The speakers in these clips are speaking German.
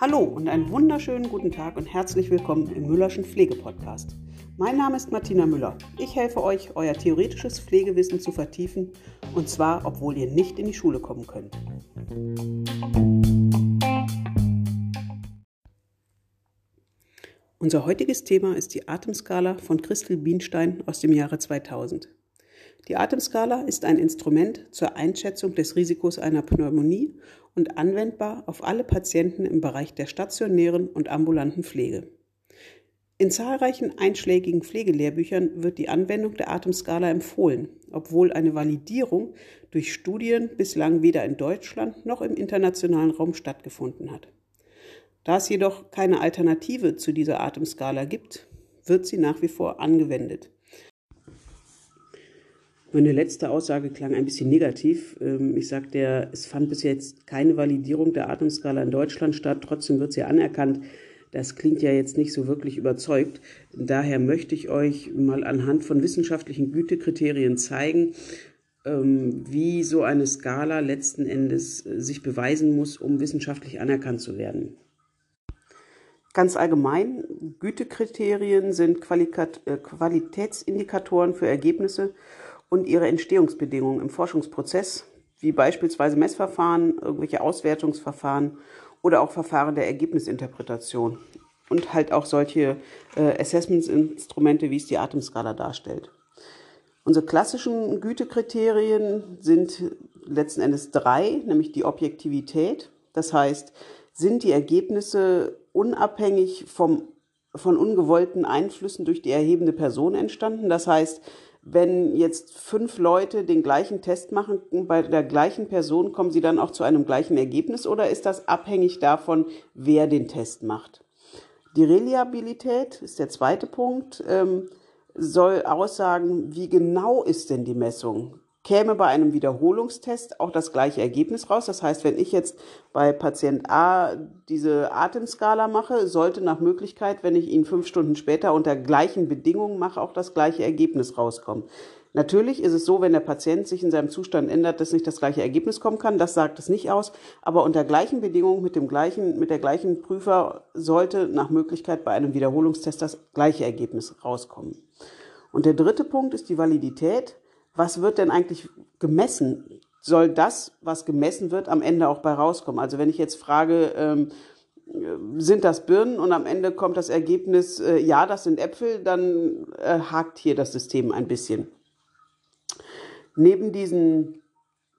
Hallo und einen wunderschönen guten Tag und herzlich willkommen im Müllerschen Pflegepodcast. Mein Name ist Martina Müller. Ich helfe euch, euer theoretisches Pflegewissen zu vertiefen und zwar, obwohl ihr nicht in die Schule kommen könnt. Unser heutiges Thema ist die Atemskala von Christel Bienstein aus dem Jahre 2000. Die Atemskala ist ein Instrument zur Einschätzung des Risikos einer Pneumonie und anwendbar auf alle Patienten im Bereich der stationären und ambulanten Pflege. In zahlreichen einschlägigen Pflegelehrbüchern wird die Anwendung der Atemskala empfohlen, obwohl eine Validierung durch Studien bislang weder in Deutschland noch im internationalen Raum stattgefunden hat. Da es jedoch keine Alternative zu dieser Atemskala gibt, wird sie nach wie vor angewendet. Meine letzte Aussage klang ein bisschen negativ. Ähm, ich sagte, es fand bis jetzt keine Validierung der Atemskala in Deutschland statt, trotzdem wird sie anerkannt. Das klingt ja jetzt nicht so wirklich überzeugt. Daher möchte ich euch mal anhand von wissenschaftlichen Gütekriterien zeigen, ähm, wie so eine Skala letzten Endes äh, sich beweisen muss, um wissenschaftlich anerkannt zu werden. Ganz allgemein, Gütekriterien sind äh, Qualitätsindikatoren für Ergebnisse und ihre Entstehungsbedingungen im Forschungsprozess, wie beispielsweise Messverfahren, irgendwelche Auswertungsverfahren oder auch Verfahren der Ergebnisinterpretation und halt auch solche äh, Assessmentsinstrumente, wie es die Atemskala darstellt. Unsere klassischen Gütekriterien sind letzten Endes drei, nämlich die Objektivität. Das heißt, sind die Ergebnisse unabhängig vom, von ungewollten Einflüssen durch die erhebende Person entstanden? Das heißt, wenn jetzt fünf Leute den gleichen Test machen, bei der gleichen Person, kommen sie dann auch zu einem gleichen Ergebnis oder ist das abhängig davon, wer den Test macht? Die Reliabilität ist der zweite Punkt, ähm, soll aussagen, wie genau ist denn die Messung? Käme bei einem Wiederholungstest auch das gleiche Ergebnis raus. Das heißt, wenn ich jetzt bei Patient A diese Atemskala mache, sollte nach Möglichkeit, wenn ich ihn fünf Stunden später unter gleichen Bedingungen mache, auch das gleiche Ergebnis rauskommen. Natürlich ist es so, wenn der Patient sich in seinem Zustand ändert, dass nicht das gleiche Ergebnis kommen kann. Das sagt es nicht aus. Aber unter gleichen Bedingungen mit dem gleichen, mit der gleichen Prüfer sollte nach Möglichkeit bei einem Wiederholungstest das gleiche Ergebnis rauskommen. Und der dritte Punkt ist die Validität was wird denn eigentlich gemessen? Soll das, was gemessen wird, am Ende auch bei rauskommen? Also wenn ich jetzt frage, ähm, sind das Birnen und am Ende kommt das Ergebnis, äh, ja, das sind Äpfel, dann äh, hakt hier das System ein bisschen. Neben diesen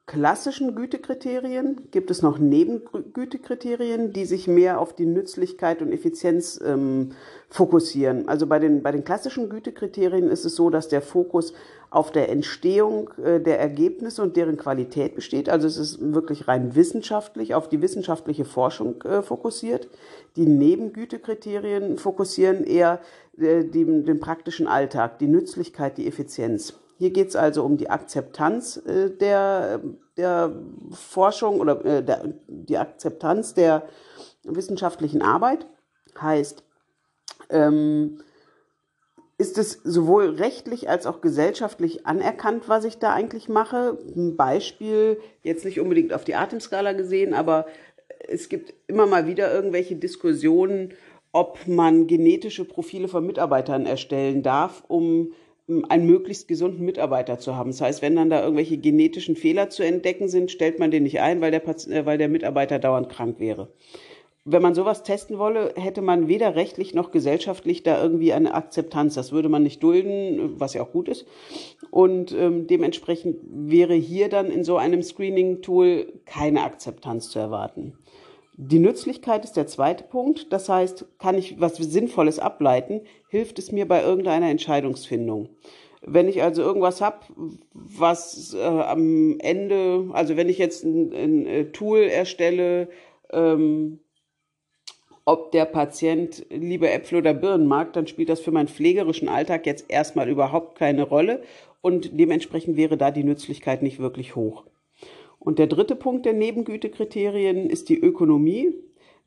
klassischen Gütekriterien gibt es noch Nebengütekriterien, die sich mehr auf die Nützlichkeit und Effizienz ähm, fokussieren. Also bei den, bei den klassischen Gütekriterien ist es so, dass der Fokus auf der Entstehung äh, der Ergebnisse und deren Qualität besteht. Also es ist wirklich rein wissenschaftlich, auf die wissenschaftliche Forschung äh, fokussiert. Die Nebengütekriterien fokussieren eher äh, die, den praktischen Alltag, die Nützlichkeit, die Effizienz. Hier geht es also um die Akzeptanz der, der Forschung oder der, die Akzeptanz der wissenschaftlichen Arbeit. Heißt, ähm, ist es sowohl rechtlich als auch gesellschaftlich anerkannt, was ich da eigentlich mache? Ein Beispiel, jetzt nicht unbedingt auf die Atemskala gesehen, aber es gibt immer mal wieder irgendwelche Diskussionen, ob man genetische Profile von Mitarbeitern erstellen darf, um einen möglichst gesunden Mitarbeiter zu haben. Das heißt, wenn dann da irgendwelche genetischen Fehler zu entdecken sind, stellt man den nicht ein, weil der, äh, weil der Mitarbeiter dauernd krank wäre. Wenn man sowas testen wolle, hätte man weder rechtlich noch gesellschaftlich da irgendwie eine Akzeptanz. Das würde man nicht dulden, was ja auch gut ist. Und ähm, dementsprechend wäre hier dann in so einem Screening-Tool keine Akzeptanz zu erwarten. Die Nützlichkeit ist der zweite Punkt. Das heißt, kann ich was Sinnvolles ableiten, hilft es mir bei irgendeiner Entscheidungsfindung. Wenn ich also irgendwas habe, was äh, am Ende, also wenn ich jetzt ein, ein äh, Tool erstelle, ähm, ob der Patient lieber Äpfel oder Birnen mag, dann spielt das für meinen pflegerischen Alltag jetzt erstmal überhaupt keine Rolle und dementsprechend wäre da die Nützlichkeit nicht wirklich hoch. Und der dritte Punkt der Nebengütekriterien ist die Ökonomie.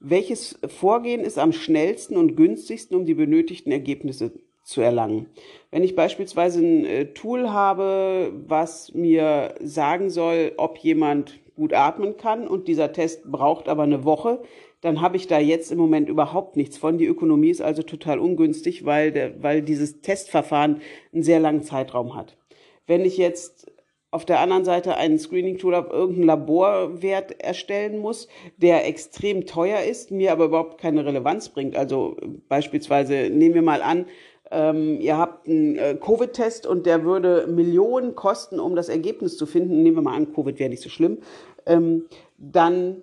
Welches Vorgehen ist am schnellsten und günstigsten, um die benötigten Ergebnisse zu erlangen. Wenn ich beispielsweise ein äh, Tool habe, was mir sagen soll, ob jemand gut atmen kann und dieser Test braucht aber eine Woche, dann habe ich da jetzt im Moment überhaupt nichts von. Die Ökonomie ist also total ungünstig, weil, der, weil dieses Testverfahren einen sehr langen Zeitraum hat. Wenn ich jetzt auf der anderen Seite ein Screening-Tool habe, irgendeinen Laborwert erstellen muss, der extrem teuer ist, mir aber überhaupt keine Relevanz bringt. Also beispielsweise nehmen wir mal an, ähm, ihr habt einen äh, Covid-Test und der würde Millionen kosten, um das Ergebnis zu finden. Nehmen wir mal an, Covid wäre nicht so schlimm. Ähm, dann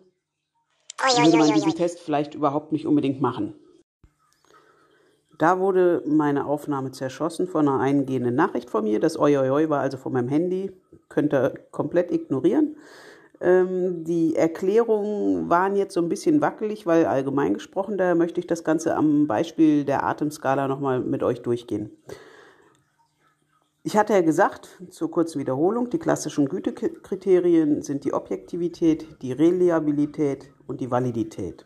würde man diesen Test vielleicht überhaupt nicht unbedingt machen. Da wurde meine Aufnahme zerschossen von einer eingehenden Nachricht von mir. Das Oi, Oi, Oi war also von meinem Handy. Könnt ihr komplett ignorieren. Ähm, die Erklärungen waren jetzt so ein bisschen wackelig, weil allgemein gesprochen, daher möchte ich das Ganze am Beispiel der Atemskala nochmal mit euch durchgehen. Ich hatte ja gesagt, zur kurzen Wiederholung, die klassischen Gütekriterien sind die Objektivität, die Reliabilität und die Validität.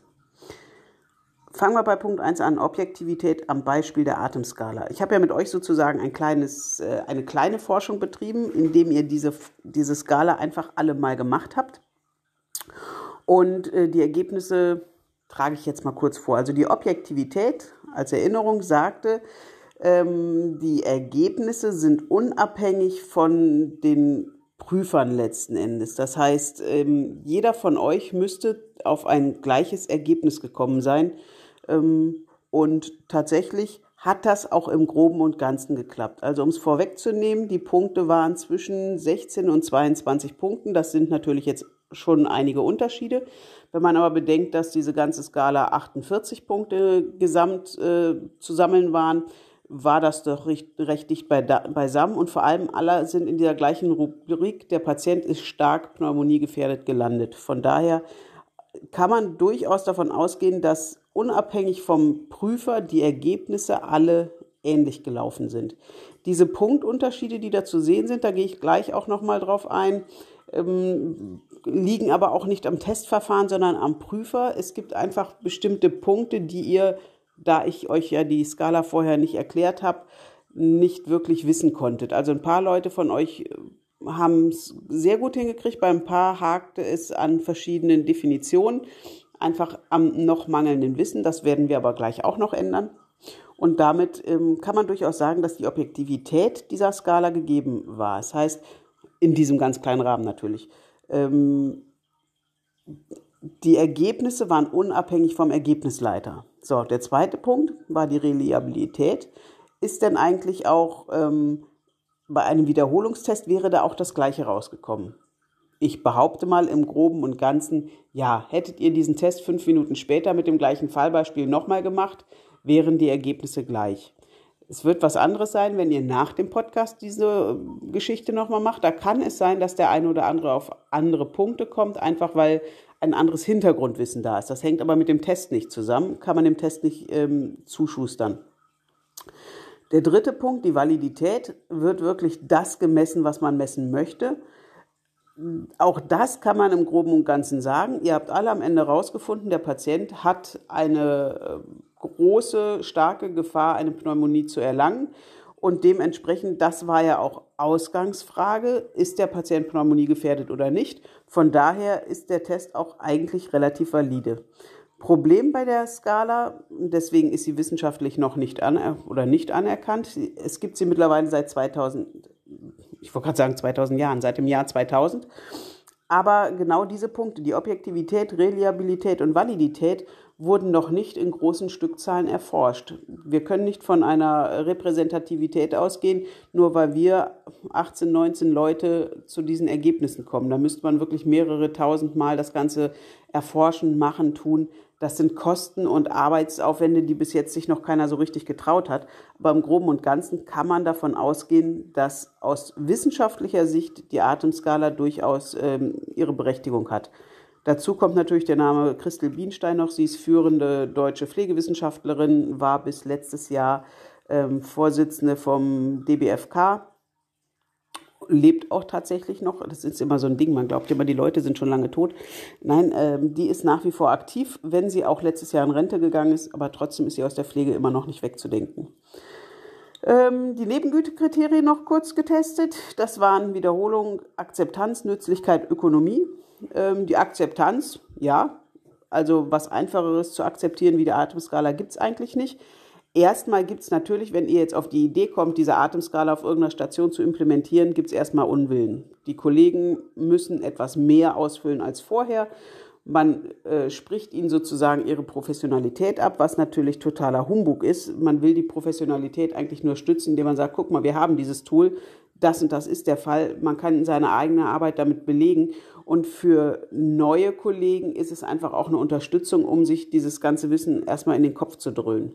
Fangen wir bei Punkt 1 an, Objektivität am Beispiel der Atemskala. Ich habe ja mit euch sozusagen ein kleines, äh, eine kleine Forschung betrieben, indem ihr diese, diese Skala einfach alle mal gemacht habt. Und äh, die Ergebnisse trage ich jetzt mal kurz vor. Also die Objektivität als Erinnerung sagte, ähm, die Ergebnisse sind unabhängig von den Prüfern letzten Endes. Das heißt, ähm, jeder von euch müsste auf ein gleiches Ergebnis gekommen sein ähm, und tatsächlich hat das auch im Groben und Ganzen geklappt. Also um es vorwegzunehmen, die Punkte waren zwischen 16 und 22 Punkten. Das sind natürlich jetzt schon einige Unterschiede. Wenn man aber bedenkt, dass diese ganze Skala 48 Punkte gesamt äh, zu sammeln waren, war das doch recht, recht dicht beisammen und vor allem alle sind in dieser gleichen Rubrik, der Patient ist stark pneumoniegefährdet gelandet. Von daher kann man durchaus davon ausgehen, dass unabhängig vom Prüfer die Ergebnisse alle ähnlich gelaufen sind. Diese Punktunterschiede, die da zu sehen sind, da gehe ich gleich auch nochmal drauf ein, ähm, liegen aber auch nicht am Testverfahren, sondern am Prüfer. Es gibt einfach bestimmte Punkte, die ihr, da ich euch ja die Skala vorher nicht erklärt habe, nicht wirklich wissen konntet. Also ein paar Leute von euch haben es sehr gut hingekriegt, bei ein paar hakte es an verschiedenen Definitionen einfach am noch mangelnden Wissen. Das werden wir aber gleich auch noch ändern. Und damit ähm, kann man durchaus sagen, dass die Objektivität dieser Skala gegeben war. Das heißt, in diesem ganz kleinen Rahmen natürlich. Ähm, die Ergebnisse waren unabhängig vom Ergebnisleiter. So, der zweite Punkt war die Reliabilität. Ist denn eigentlich auch ähm, bei einem Wiederholungstest wäre da auch das Gleiche rausgekommen? Ich behaupte mal im groben und ganzen, ja, hättet ihr diesen Test fünf Minuten später mit dem gleichen Fallbeispiel nochmal gemacht, wären die Ergebnisse gleich. Es wird was anderes sein, wenn ihr nach dem Podcast diese Geschichte nochmal macht. Da kann es sein, dass der eine oder andere auf andere Punkte kommt, einfach weil ein anderes Hintergrundwissen da ist. Das hängt aber mit dem Test nicht zusammen, kann man dem Test nicht ähm, zuschustern. Der dritte Punkt, die Validität, wird wirklich das gemessen, was man messen möchte auch das kann man im Groben und Ganzen sagen. Ihr habt alle am Ende rausgefunden, der Patient hat eine äh, große, starke Gefahr, eine Pneumonie zu erlangen. Und dementsprechend, das war ja auch Ausgangsfrage, ist der Patient Pneumonie gefährdet oder nicht. Von daher ist der Test auch eigentlich relativ valide. Problem bei der Skala, deswegen ist sie wissenschaftlich noch nicht an oder nicht anerkannt. Es gibt sie mittlerweile seit 2000, ich wollte gerade sagen 2000 Jahren, seit dem Jahr 2000. Aber genau diese Punkte, die Objektivität, Reliabilität und Validität, wurden noch nicht in großen Stückzahlen erforscht. Wir können nicht von einer Repräsentativität ausgehen, nur weil wir 18, 19 Leute zu diesen Ergebnissen kommen. Da müsste man wirklich mehrere tausend Mal das Ganze erforschen, machen, tun. Das sind Kosten und Arbeitsaufwände, die bis jetzt sich noch keiner so richtig getraut hat. Aber im Groben und Ganzen kann man davon ausgehen, dass aus wissenschaftlicher Sicht die Atemskala durchaus ähm, ihre Berechtigung hat. Dazu kommt natürlich der Name Christel Bienstein noch. Sie ist führende deutsche Pflegewissenschaftlerin, war bis letztes Jahr ähm, Vorsitzende vom DBFK, lebt auch tatsächlich noch. Das ist immer so ein Ding, man glaubt immer, die Leute sind schon lange tot. Nein, ähm, die ist nach wie vor aktiv, wenn sie auch letztes Jahr in Rente gegangen ist, aber trotzdem ist sie aus der Pflege immer noch nicht wegzudenken. Ähm, die Nebengütekriterien noch kurz getestet. Das waren Wiederholung, Akzeptanz, Nützlichkeit, Ökonomie. Ähm, die Akzeptanz, ja, also was Einfacheres zu akzeptieren wie die Atemskala gibt es eigentlich nicht. Erstmal gibt es natürlich, wenn ihr jetzt auf die Idee kommt, diese Atemskala auf irgendeiner Station zu implementieren, gibt es erstmal Unwillen. Die Kollegen müssen etwas mehr ausfüllen als vorher. Man äh, spricht ihnen sozusagen ihre Professionalität ab, was natürlich totaler Humbug ist. Man will die Professionalität eigentlich nur stützen, indem man sagt, guck mal, wir haben dieses Tool, das und das ist der Fall. Man kann seine eigene Arbeit damit belegen. Und für neue Kollegen ist es einfach auch eine Unterstützung, um sich dieses ganze Wissen erstmal in den Kopf zu dröhnen.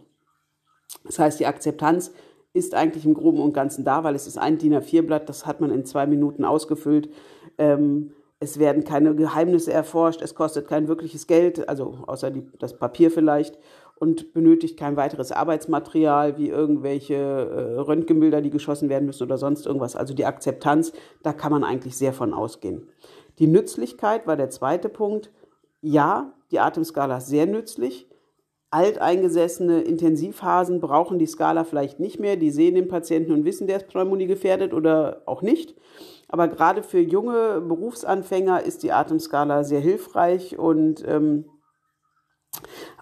Das heißt, die Akzeptanz ist eigentlich im Groben und Ganzen da, weil es ist ein DIN A4-Blatt, das hat man in zwei Minuten ausgefüllt. Ähm, es werden keine Geheimnisse erforscht, es kostet kein wirkliches Geld, also außer die, das Papier vielleicht, und benötigt kein weiteres Arbeitsmaterial wie irgendwelche äh, Röntgenbilder, die geschossen werden müssen oder sonst irgendwas. Also die Akzeptanz, da kann man eigentlich sehr von ausgehen. Die Nützlichkeit war der zweite Punkt. Ja, die Atemskala ist sehr nützlich alteingesessene Intensivphasen brauchen die Skala vielleicht nicht mehr. Die sehen den Patienten und wissen, der ist Pneumonie gefährdet oder auch nicht. Aber gerade für junge Berufsanfänger ist die Atemskala sehr hilfreich und ähm,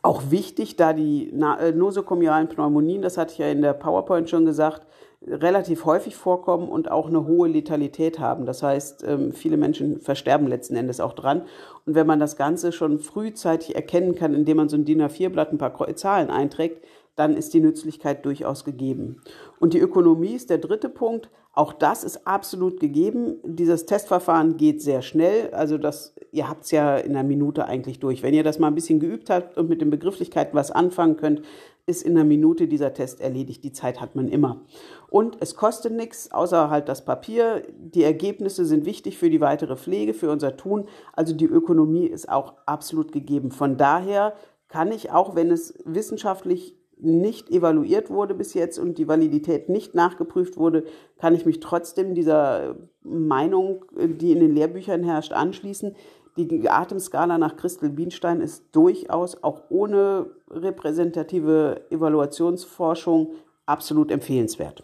auch wichtig, da die äh, nosokomialen Pneumonien, das hatte ich ja in der PowerPoint schon gesagt, relativ häufig vorkommen und auch eine hohe Letalität haben. Das heißt, ähm, viele Menschen versterben letzten Endes auch dran. Und wenn man das Ganze schon frühzeitig erkennen kann, indem man so ein DIN A4-Blatt ein paar Zahlen einträgt, dann ist die Nützlichkeit durchaus gegeben. Und die Ökonomie ist der dritte Punkt. Auch das ist absolut gegeben. Dieses Testverfahren geht sehr schnell. Also das, ihr habt es ja in einer Minute eigentlich durch. Wenn ihr das mal ein bisschen geübt habt und mit den Begrifflichkeiten was anfangen könnt, ist in einer Minute dieser Test erledigt. Die Zeit hat man immer. Und es kostet nichts, außer halt das Papier. Die Ergebnisse sind wichtig für die weitere Pflege, für unser Tun. Also die Ökonomie ist auch absolut gegeben. Von daher kann ich, auch wenn es wissenschaftlich nicht evaluiert wurde bis jetzt und die Validität nicht nachgeprüft wurde, kann ich mich trotzdem dieser Meinung, die in den Lehrbüchern herrscht, anschließen. Die Atemskala nach Christel Bienstein ist durchaus auch ohne repräsentative Evaluationsforschung absolut empfehlenswert.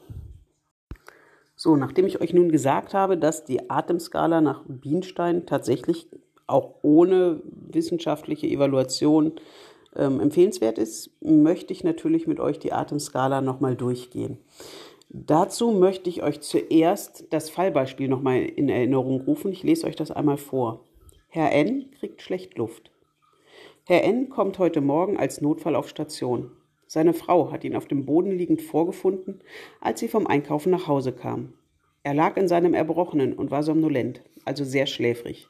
So, nachdem ich euch nun gesagt habe, dass die Atemskala nach Bienstein tatsächlich auch ohne wissenschaftliche Evaluation ähm, empfehlenswert ist, möchte ich natürlich mit euch die Atemskala nochmal durchgehen. Dazu möchte ich euch zuerst das Fallbeispiel nochmal in Erinnerung rufen. Ich lese euch das einmal vor. Herr N. kriegt schlecht Luft. Herr N. kommt heute Morgen als Notfall auf Station. Seine Frau hat ihn auf dem Boden liegend vorgefunden, als sie vom Einkaufen nach Hause kam. Er lag in seinem Erbrochenen und war somnolent, also sehr schläfrig.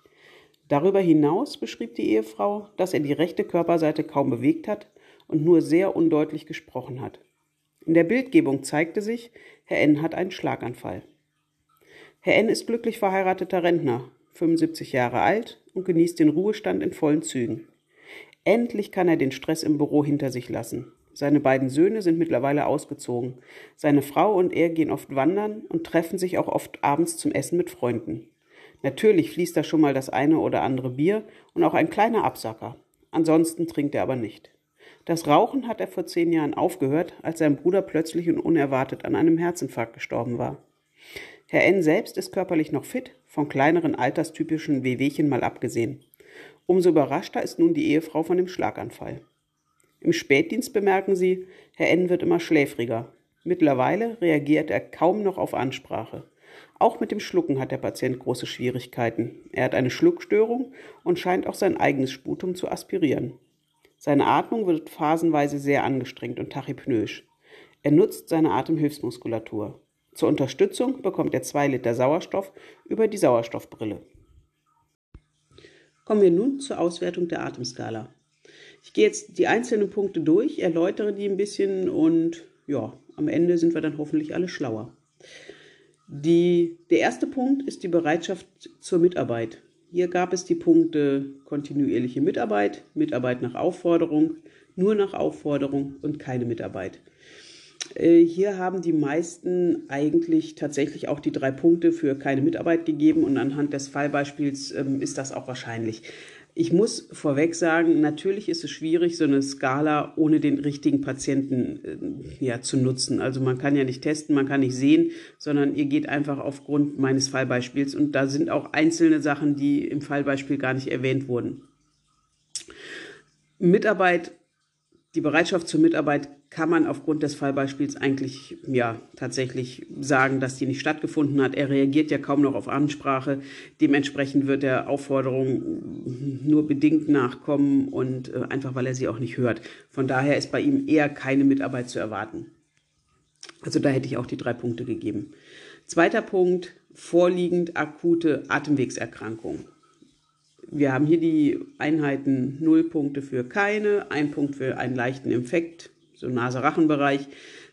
Darüber hinaus beschrieb die Ehefrau, dass er die rechte Körperseite kaum bewegt hat und nur sehr undeutlich gesprochen hat. In der Bildgebung zeigte sich, Herr N. hat einen Schlaganfall. Herr N. ist glücklich verheirateter Rentner, 75 Jahre alt und genießt den Ruhestand in vollen Zügen. Endlich kann er den Stress im Büro hinter sich lassen. Seine beiden Söhne sind mittlerweile ausgezogen. Seine Frau und er gehen oft wandern und treffen sich auch oft abends zum Essen mit Freunden. Natürlich fließt da schon mal das eine oder andere Bier und auch ein kleiner Absacker. Ansonsten trinkt er aber nicht. Das Rauchen hat er vor zehn Jahren aufgehört, als sein Bruder plötzlich und unerwartet an einem Herzinfarkt gestorben war. Herr N. selbst ist körperlich noch fit, von kleineren alterstypischen Wehwehchen mal abgesehen. Umso überraschter ist nun die Ehefrau von dem Schlaganfall. Im Spätdienst bemerken sie, Herr N. wird immer schläfriger. Mittlerweile reagiert er kaum noch auf Ansprache. Auch mit dem Schlucken hat der Patient große Schwierigkeiten. Er hat eine Schluckstörung und scheint auch sein eigenes Sputum zu aspirieren. Seine Atmung wird phasenweise sehr angestrengt und tachypnoisch. Er nutzt seine Atemhilfsmuskulatur. Zur Unterstützung bekommt er zwei Liter Sauerstoff über die Sauerstoffbrille. Kommen wir nun zur Auswertung der Atemskala. Ich gehe jetzt die einzelnen Punkte durch, erläutere die ein bisschen und ja, am Ende sind wir dann hoffentlich alle schlauer. Die, der erste Punkt ist die Bereitschaft zur Mitarbeit. Hier gab es die Punkte kontinuierliche Mitarbeit, Mitarbeit nach Aufforderung, nur nach Aufforderung und keine Mitarbeit. Äh, hier haben die meisten eigentlich tatsächlich auch die drei Punkte für keine Mitarbeit gegeben und anhand des Fallbeispiels ähm, ist das auch wahrscheinlich. Ich muss vorweg sagen, natürlich ist es schwierig, so eine Skala ohne den richtigen Patienten äh, ja, zu nutzen. Also man kann ja nicht testen, man kann nicht sehen, sondern ihr geht einfach aufgrund meines Fallbeispiels und da sind auch einzelne Sachen, die im Fallbeispiel gar nicht erwähnt wurden. Mitarbeit die Bereitschaft zur Mitarbeit kann man aufgrund des Fallbeispiels eigentlich ja tatsächlich sagen, dass die nicht stattgefunden hat. Er reagiert ja kaum noch auf Ansprache. Dementsprechend wird der Aufforderung nur bedingt nachkommen und äh, einfach weil er sie auch nicht hört. Von daher ist bei ihm eher keine Mitarbeit zu erwarten. Also da hätte ich auch die drei Punkte gegeben. Zweiter Punkt, vorliegend akute Atemwegserkrankung. Wir haben hier die Einheiten 0 Punkte für keine, ein Punkt für einen leichten Infekt, so Nase-Rachen-Bereich,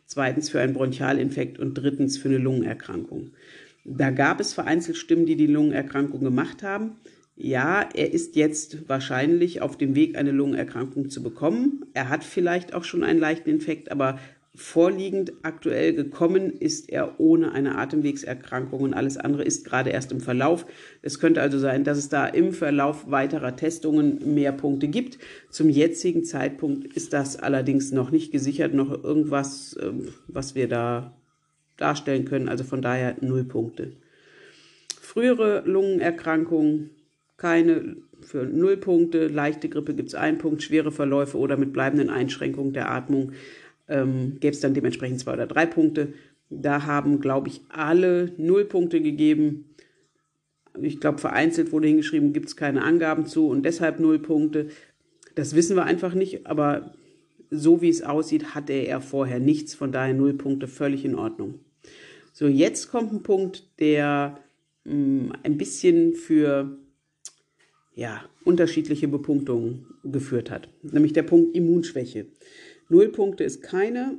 zweitens für einen Bronchialinfekt und drittens für eine Lungenerkrankung. Da gab es vereinzelt Stimmen, die die Lungenerkrankung gemacht haben. Ja, er ist jetzt wahrscheinlich auf dem Weg, eine Lungenerkrankung zu bekommen. Er hat vielleicht auch schon einen leichten Infekt, aber vorliegend aktuell gekommen ist er ohne eine Atemwegserkrankung und alles andere ist gerade erst im Verlauf. Es könnte also sein, dass es da im Verlauf weiterer Testungen mehr Punkte gibt. Zum jetzigen Zeitpunkt ist das allerdings noch nicht gesichert, noch irgendwas, ähm, was wir da darstellen können. Also von daher null Punkte. Frühere Lungenerkrankungen keine für null Punkte, leichte Grippe gibt es einen Punkt, schwere Verläufe oder mit bleibenden Einschränkungen der Atmung ähm, gäbe es dann dementsprechend zwei oder drei Punkte. Da haben, glaube ich, alle null Punkte gegeben. Ich glaube, vereinzelt wurde hingeschrieben, gibt es keine Angaben zu und deshalb null Punkte. Das wissen wir einfach nicht, aber so wie es aussieht, hatte er vorher nichts, von daher null Punkte völlig in Ordnung. So, jetzt kommt ein Punkt, der mh, mm, ein bisschen für ja, unterschiedliche Bepunktungen geführt hat, nämlich der Punkt Immunschwäche. Null Punkte ist keine.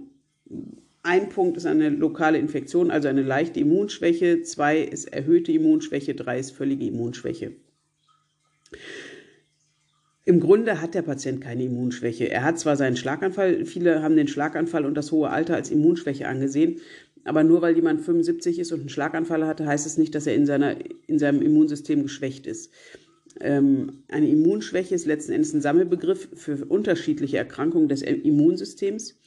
Ein Punkt ist eine lokale Infektion, also eine leichte Immunschwäche. Zwei ist erhöhte Immunschwäche. Drei ist völlige Immunschwäche. Im Grunde hat der Patient keine Immunschwäche. Er hat zwar seinen Schlaganfall, viele haben den Schlaganfall und das hohe Alter als Immunschwäche angesehen, aber nur weil jemand 75 ist und einen Schlaganfall hatte, heißt es nicht, dass er in, seiner, in seinem Immunsystem geschwächt ist. Ähm, eine Immunschwäche ist letzten Endes ein Sammelbegriff für unterschiedliche Erkrankungen des Immunsystems.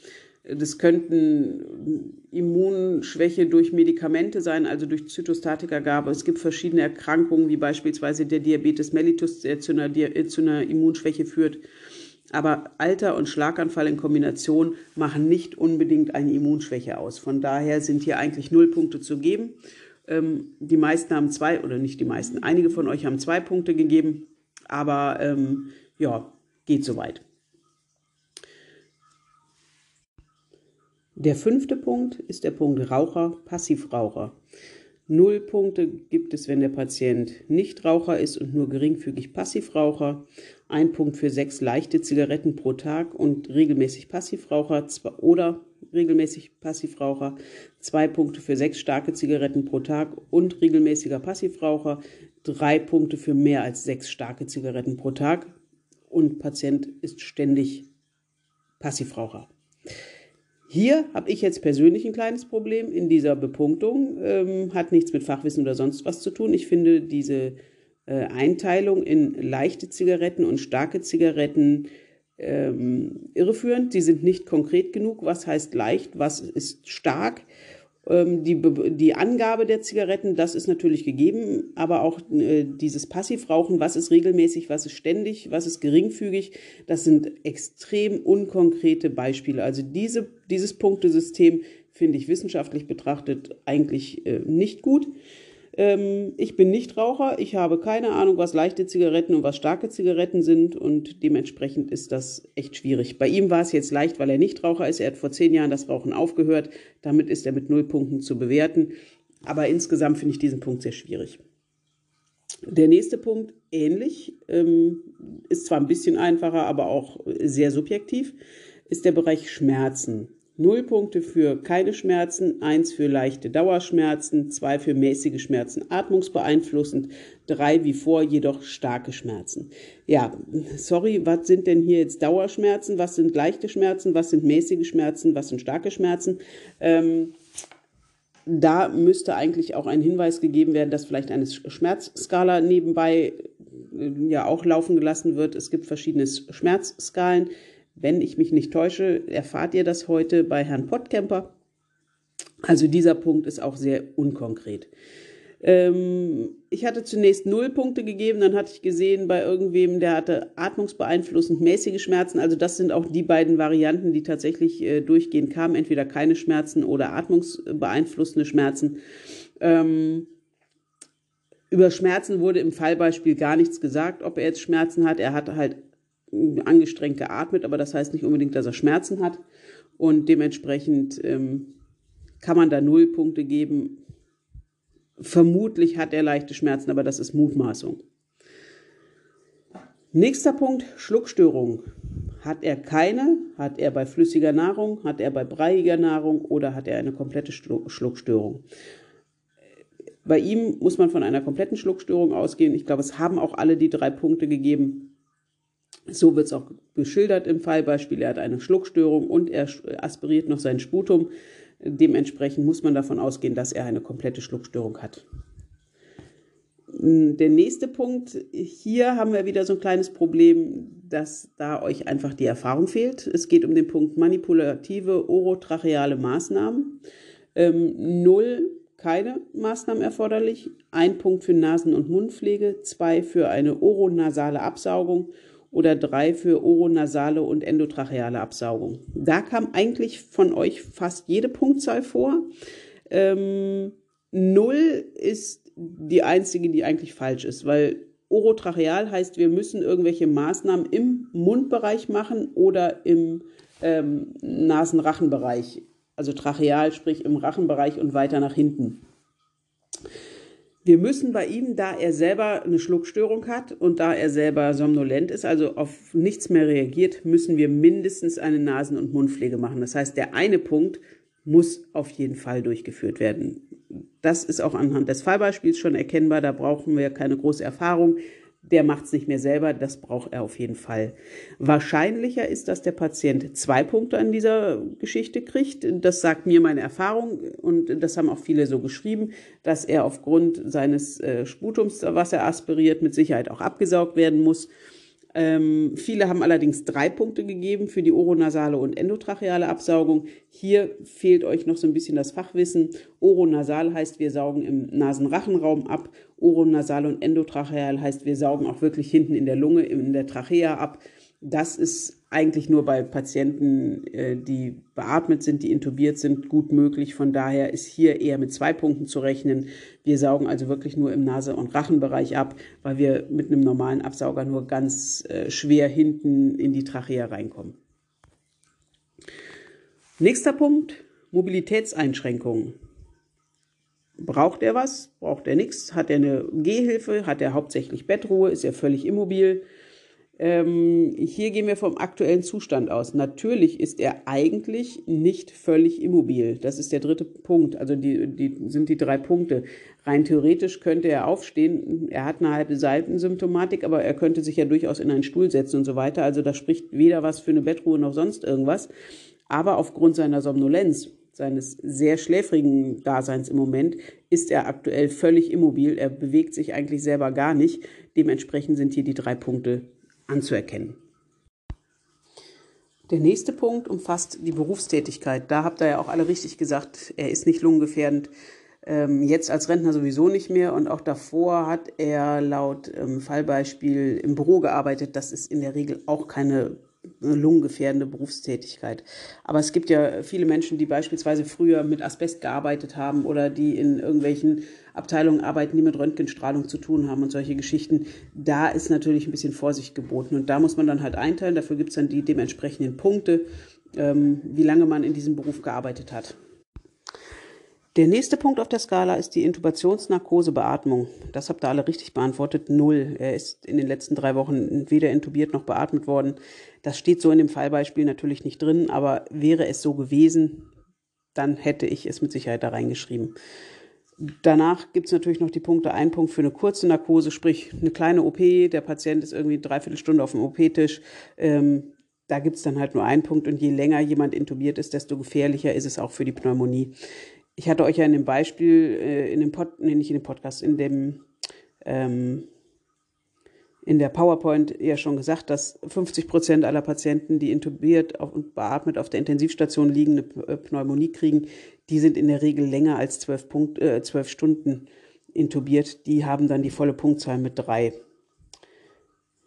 Das könnten Immunschwäche durch Medikamente sein, also durch Zytostatikagabe. Es gibt verschiedene Erkrankungen, wie beispielsweise der Diabetes mellitus, der zu einer, zu einer Immunschwäche führt. Aber Alter und Schlaganfall in Kombination machen nicht unbedingt eine Immunschwäche aus. Von daher sind hier eigentlich null Punkte zu geben. Ähm, die meisten haben zwei, oder nicht die meisten, einige von euch haben zwei Punkte gegeben, aber ähm, ja, geht soweit. Der fünfte Punkt ist der Punkt Raucher, Passivraucher. Null Punkte gibt es, wenn der Patient nicht Raucher ist und nur geringfügig Passivraucher. Ein Punkt für sechs leichte Zigaretten pro Tag und regelmäßig Passivraucher oder regelmäßig Passivraucher. Zwei Punkte für sechs starke Zigaretten pro Tag und regelmäßiger Passivraucher. Drei Punkte für mehr als sechs starke Zigaretten pro Tag und Patient ist ständig Passivraucher. Hier habe ich jetzt persönlich ein kleines Problem in dieser Bepunktung. Ähm, hat nichts mit Fachwissen oder sonst was zu tun. Ich finde diese äh, Einteilung in leichte Zigaretten und starke Zigaretten ähm, irreführend. Sie sind nicht konkret genug. Was heißt leicht? Was ist stark? Ähm, die, die Angabe der Zigaretten, das ist natürlich gegeben, aber auch äh, dieses Passivrauchen, was ist regelmäßig, was ist ständig, was ist geringfügig, das sind extrem unkonkrete Beispiele. Also diese, dieses Punktesystem finde ich wissenschaftlich betrachtet eigentlich äh, nicht gut. Ähm, ich bin nicht Raucher, ich habe keine Ahnung, was leichte Zigaretten und was starke Zigaretten sind und dementsprechend ist das echt schwierig. Bei ihm war es jetzt leicht, weil er nicht Raucher ist. Er hat vor zehn Jahren das Rauchen aufgehört. Damit ist er mit null Punkten zu bewerten. Aber insgesamt finde ich diesen Punkt sehr schwierig. Der nächste Punkt, ähnlich, ähm, ist zwar ein bisschen einfacher, aber auch sehr subjektiv, ist der Bereich Schmerzen. Null Punkte für keine Schmerzen, eins für leichte Dauerschmerzen, zwei für mäßige Schmerzen atmungsbeeinflussend, drei wie vor jedoch starke Schmerzen. Ja, sorry, was sind denn hier jetzt Dauerschmerzen? Was sind leichte Schmerzen? Was sind mäßige Schmerzen? Was sind starke Schmerzen? Ähm, da müsste eigentlich auch ein Hinweis gegeben werden, dass vielleicht eine Schmerzskala nebenbei äh, ja auch laufen gelassen wird. Es gibt verschiedene Schmerzskalen. Wenn ich mich nicht täusche, erfahrt ihr das heute bei Herrn Pottkemper. Also dieser Punkt ist auch sehr unkonkret. Ähm, ich hatte zunächst null Punkte gegeben, dann hatte ich gesehen bei irgendwem, der hatte atmungsbeeinflussend mäßige Schmerzen. Also das sind auch die beiden Varianten, die tatsächlich äh, durchgehend kamen, entweder keine Schmerzen oder atmungsbeeinflussende Schmerzen. Ähm, über Schmerzen wurde im Fallbeispiel gar nichts gesagt, ob er jetzt Schmerzen hat. Er hat halt angestrengt geatmet, aber das heißt nicht unbedingt, dass er Schmerzen hat. Und dementsprechend ähm, kann man da null Punkte geben. Vermutlich hat er leichte Schmerzen, aber das ist Mutmaßung. Nächster Punkt, Schluckstörung. Hat er keine? Hat er bei flüssiger Nahrung? Hat er bei breiiger Nahrung? Oder hat er eine komplette Schluckstörung? Bei ihm muss man von einer kompletten Schluckstörung ausgehen. Ich glaube, es haben auch alle die drei Punkte gegeben. So wird es auch geschildert im Fallbeispiel. Er hat eine Schluckstörung und er aspiriert noch sein Sputum. Dementsprechend muss man davon ausgehen, dass er eine komplette Schluckstörung hat. Der nächste Punkt, hier haben wir wieder so ein kleines Problem, dass da euch einfach die Erfahrung fehlt. Es geht um den Punkt manipulative orotracheale Maßnahmen. Ähm, null, keine Maßnahmen erforderlich. Ein Punkt für Nasen- und Mundpflege, zwei für eine oronasale Absaugung oder drei für oronasale und endotracheale Absaugung. Da kam eigentlich von euch fast jede Punktzahl vor. Ähm, null ist die einzige, die eigentlich falsch ist, weil orotracheal heißt, wir müssen irgendwelche Maßnahmen im Mundbereich machen oder im ähm, Nasenrachenbereich. Also tracheal, sprich im Rachenbereich und weiter nach hinten. Wir müssen bei ihm, da er selber eine Schluckstörung hat und da er selber somnolent ist, also auf nichts mehr reagiert, müssen wir mindestens eine Nasen- und Mundpflege machen. Das heißt, der eine Punkt muss auf jeden Fall durchgeführt werden. Das ist auch anhand des Fallbeispiels schon erkennbar. Da brauchen wir keine große Erfahrung der macht es nicht mehr selber, das braucht er auf jeden Fall. Wahrscheinlicher ist, dass der Patient zwei Punkte an dieser Geschichte kriegt. Das sagt mir meine Erfahrung und das haben auch viele so geschrieben, dass er aufgrund seines äh, Sputums, was er aspiriert, mit Sicherheit auch abgesaugt werden muss. Ähm, viele haben allerdings drei Punkte gegeben für die oronasale und endotracheale Absaugung. Hier fehlt euch noch so ein bisschen das Fachwissen. Oronasal heißt, wir saugen im Nasenrachenraum ab. Oronasal und endotracheal heißt, wir saugen auch wirklich hinten in der Lunge, in der Trachea ab. Das ist eigentlich nur bei Patienten, äh, die beatmet sind, die intubiert sind, gut möglich. Von daher ist hier eher mit zwei Punkten zu rechnen. Wir saugen also wirklich nur im Nase- und Rachenbereich ab, weil wir mit einem normalen Absauger nur ganz äh, schwer hinten in die Trachea reinkommen. Nächster Punkt, Mobilitätseinschränkungen. Braucht er was? Braucht er nichts? Hat er eine Gehhilfe? Hat er hauptsächlich Bettruhe? Ist er völlig immobil? Ähm, hier gehen wir vom aktuellen Zustand aus. Natürlich ist er eigentlich nicht völlig immobil. Das ist der dritte Punkt. Also die, die sind die drei Punkte. Rein theoretisch könnte er aufstehen. Er hat eine halbe Seitensymptomatik, aber er könnte sich ja durchaus in einen Stuhl setzen und so weiter. Also da spricht weder was für eine Bettruhe noch sonst irgendwas. Aber aufgrund seiner Somnolenz, seines sehr schläfrigen Daseins im Moment, ist er aktuell völlig immobil. Er bewegt sich eigentlich selber gar nicht. Dementsprechend sind hier die drei Punkte anzuerkennen. Der nächste Punkt umfasst die Berufstätigkeit. Da habt ihr ja auch alle richtig gesagt, er ist nicht lungengefährdend. Ähm, jetzt als Rentner sowieso nicht mehr und auch davor hat er laut ähm, Fallbeispiel im Büro gearbeitet. Das ist in der Regel auch keine lungengefährdende Berufstätigkeit. Aber es gibt ja viele Menschen, die beispielsweise früher mit Asbest gearbeitet haben oder die in irgendwelchen Abteilungen arbeiten, die mit Röntgenstrahlung zu tun haben und solche Geschichten. Da ist natürlich ein bisschen Vorsicht geboten. Und da muss man dann halt einteilen. Dafür gibt es dann die dementsprechenden Punkte, ähm, wie lange man in diesem Beruf gearbeitet hat. Der nächste Punkt auf der Skala ist die Intubationsnarkose-Beatmung. Das habt ihr alle richtig beantwortet. Null. Er ist in den letzten drei Wochen weder intubiert noch beatmet worden. Das steht so in dem Fallbeispiel natürlich nicht drin, aber wäre es so gewesen, dann hätte ich es mit Sicherheit da reingeschrieben. Danach gibt es natürlich noch die Punkte. Ein Punkt für eine kurze Narkose, sprich eine kleine OP. Der Patient ist irgendwie dreiviertel Stunde auf dem OP-Tisch. Ähm, da gibt es dann halt nur einen Punkt und je länger jemand intubiert ist, desto gefährlicher ist es auch für die Pneumonie ich hatte euch ja in dem Beispiel, äh, in dem Pod, nee, nicht in dem Podcast, in dem, ähm, in der PowerPoint ja schon gesagt, dass 50 Prozent aller Patienten, die intubiert und beatmet auf der Intensivstation liegen, eine äh, Pneumonie kriegen. Die sind in der Regel länger als zwölf, Punkt, äh, Stunden intubiert. Die haben dann die volle Punktzahl mit drei.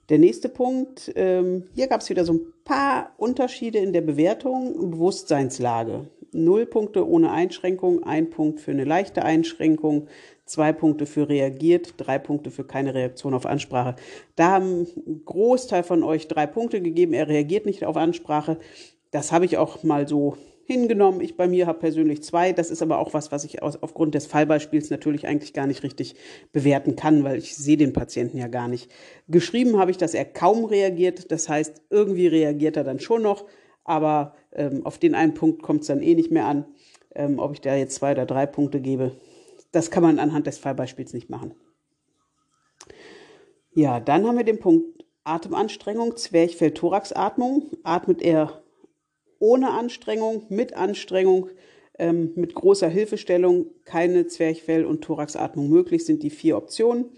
Der nächste Punkt, ähm, hier gab es wieder so ein paar Unterschiede in der Bewertung. Bewusstseinslage. Null Punkte ohne Einschränkung, ein Punkt für eine leichte Einschränkung, zwei Punkte für reagiert, drei Punkte für keine Reaktion auf Ansprache. Da haben ein Großteil von euch drei Punkte gegeben. Er reagiert nicht auf Ansprache. Das habe ich auch mal so hingenommen. Ich bei mir habe persönlich zwei. Das ist aber auch was, was ich aus, aufgrund des Fallbeispiels natürlich eigentlich gar nicht richtig bewerten kann, weil ich sehe den Patienten ja gar nicht. Geschrieben habe ich, dass er kaum reagiert. Das heißt, irgendwie reagiert er dann schon noch, aber auf den einen Punkt kommt es dann eh nicht mehr an. Ähm, ob ich da jetzt zwei oder drei Punkte gebe, das kann man anhand des Fallbeispiels nicht machen. Ja, dann haben wir den Punkt Atemanstrengung, Zwerchfell-Thoraxatmung. Atmet er ohne Anstrengung, mit Anstrengung, ähm, mit großer Hilfestellung, keine Zwerchfell- und Thoraxatmung möglich, sind die vier Optionen.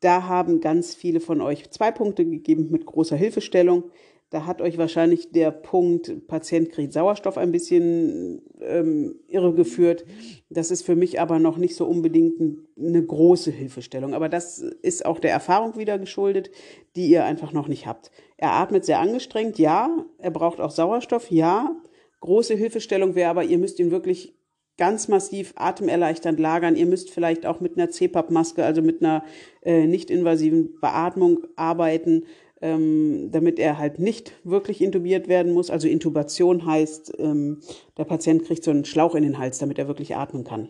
Da haben ganz viele von euch zwei Punkte gegeben mit großer Hilfestellung. Da hat euch wahrscheinlich der Punkt Patient kriegt Sauerstoff ein bisschen ähm, irregeführt. Das ist für mich aber noch nicht so unbedingt eine große Hilfestellung. Aber das ist auch der Erfahrung wieder geschuldet, die ihr einfach noch nicht habt. Er atmet sehr angestrengt, ja. Er braucht auch Sauerstoff, ja. Große Hilfestellung wäre aber, ihr müsst ihn wirklich ganz massiv atemerleichternd lagern. Ihr müsst vielleicht auch mit einer CPAP-Maske, also mit einer äh, nicht-invasiven Beatmung arbeiten ähm, damit er halt nicht wirklich intubiert werden muss. Also Intubation heißt, ähm, der Patient kriegt so einen Schlauch in den Hals, damit er wirklich atmen kann.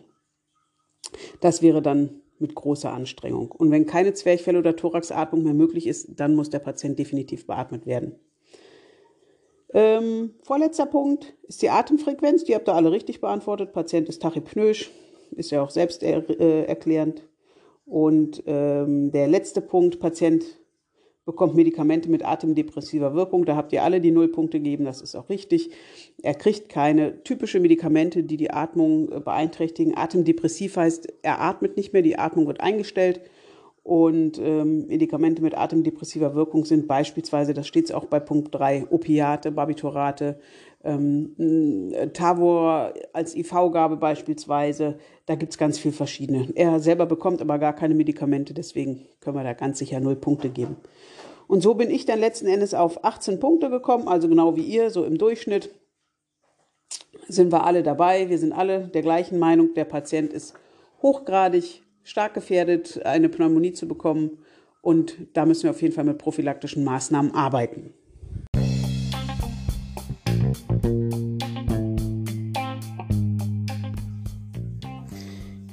Das wäre dann mit großer Anstrengung. Und wenn keine Zwerchfell- oder Thoraxatmung mehr möglich ist, dann muss der Patient definitiv beatmet werden. Ähm, vorletzter Punkt ist die Atemfrequenz. Die habt ihr alle richtig beantwortet. Patient ist tachypnoisch, ist ja auch selbst er, äh. Und ähm, der letzte Punkt, Patient bekommt Medikamente mit atemdepressiver Wirkung. Da habt ihr alle die Nullpunkte gegeben, das ist auch richtig. Er kriegt keine typische Medikamente, die die Atmung äh, beeinträchtigen. Atemdepressiv heißt, er atmet nicht mehr, die Atmung wird eingestellt. Und ähm, Medikamente mit atemdepressiver Wirkung sind beispielsweise, das steht auch bei Punkt 3, Opiate, Barbiturate, ähm, Tavor als IV-Gabe beispielsweise. Da gibt es ganz viel verschiedene. Er selber bekommt aber gar keine Medikamente, deswegen können wir da ganz sicher null Punkte geben. Und so bin ich dann letzten Endes auf 18 Punkte gekommen, also genau wie ihr, so im Durchschnitt sind wir alle dabei. Wir sind alle der gleichen Meinung, der Patient ist hochgradig stark gefährdet, eine Pneumonie zu bekommen. Und da müssen wir auf jeden Fall mit prophylaktischen Maßnahmen arbeiten.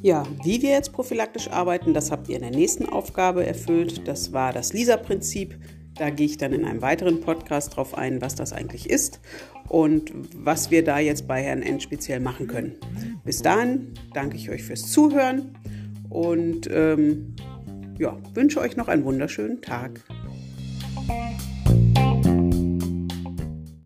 Ja, wie wir jetzt prophylaktisch arbeiten, das habt ihr in der nächsten Aufgabe erfüllt. Das war das LISA-Prinzip. Da gehe ich dann in einem weiteren Podcast drauf ein, was das eigentlich ist und was wir da jetzt bei Herrn N speziell machen können. Bis dahin danke ich euch fürs Zuhören und ähm, ja, wünsche euch noch einen wunderschönen Tag.